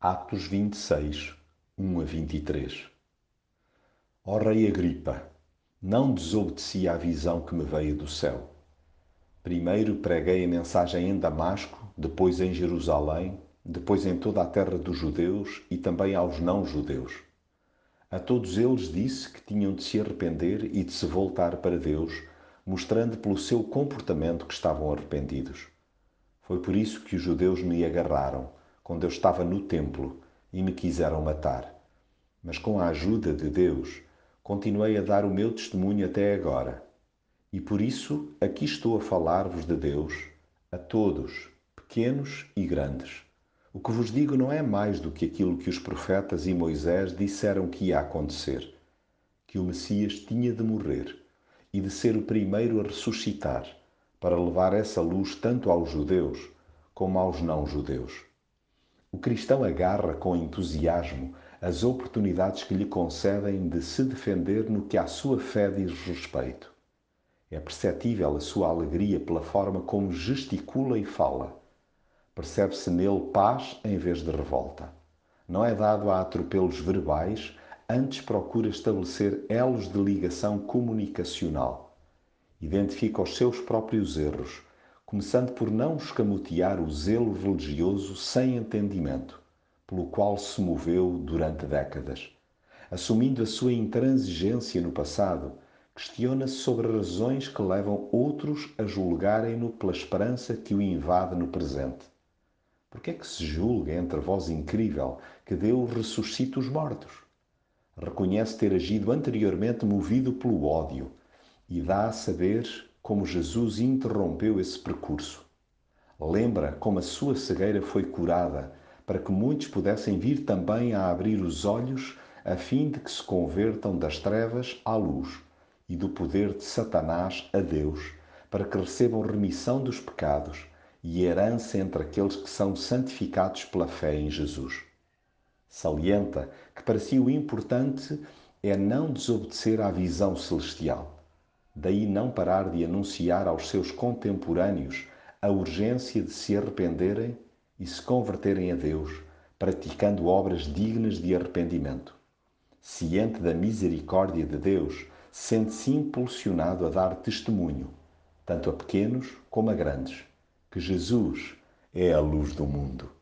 Atos 26, 1 a 23 Ó Rei Agripa, não desobedeci à visão que me veio do céu. Primeiro preguei a mensagem em Damasco, depois em Jerusalém, depois em toda a terra dos judeus e também aos não-judeus. A todos eles disse que tinham de se arrepender e de se voltar para Deus, mostrando pelo seu comportamento que estavam arrependidos. Foi por isso que os judeus me agarraram quando eu estava no templo e me quiseram matar. Mas com a ajuda de Deus, continuei a dar o meu testemunho até agora. E por isso aqui estou a falar-vos de Deus, a todos, pequenos e grandes. O que vos digo não é mais do que aquilo que os profetas e Moisés disseram que ia acontecer: que o Messias tinha de morrer e de ser o primeiro a ressuscitar, para levar essa luz tanto aos judeus como aos não-judeus. O cristão agarra com entusiasmo as oportunidades que lhe concedem de se defender no que à sua fé diz respeito. É perceptível a sua alegria pela forma como gesticula e fala. Percebe-se nele paz em vez de revolta. Não é dado a atropelos verbais, antes procura estabelecer elos de ligação comunicacional. Identifica os seus próprios erros, começando por não escamotear o zelo religioso sem entendimento, pelo qual se moveu durante décadas. Assumindo a sua intransigência no passado, questiona-se sobre razões que levam outros a julgarem-no pela esperança que o invade no presente. Por que é que se julga entre vós incrível que Deus ressuscita os mortos? Reconhece ter agido anteriormente movido pelo ódio e dá a saber como Jesus interrompeu esse percurso. Lembra como a sua cegueira foi curada, para que muitos pudessem vir também a abrir os olhos, a fim de que se convertam das trevas à luz e do poder de Satanás a Deus, para que recebam remissão dos pecados e herança entre aqueles que são santificados pela fé em Jesus. Salienta que para si o importante é não desobedecer à visão celestial daí não parar de anunciar aos seus contemporâneos a urgência de se arrependerem e se converterem a Deus, praticando obras dignas de arrependimento. Ciente da misericórdia de Deus, sente-se impulsionado a dar testemunho, tanto a pequenos como a grandes, que Jesus é a luz do mundo.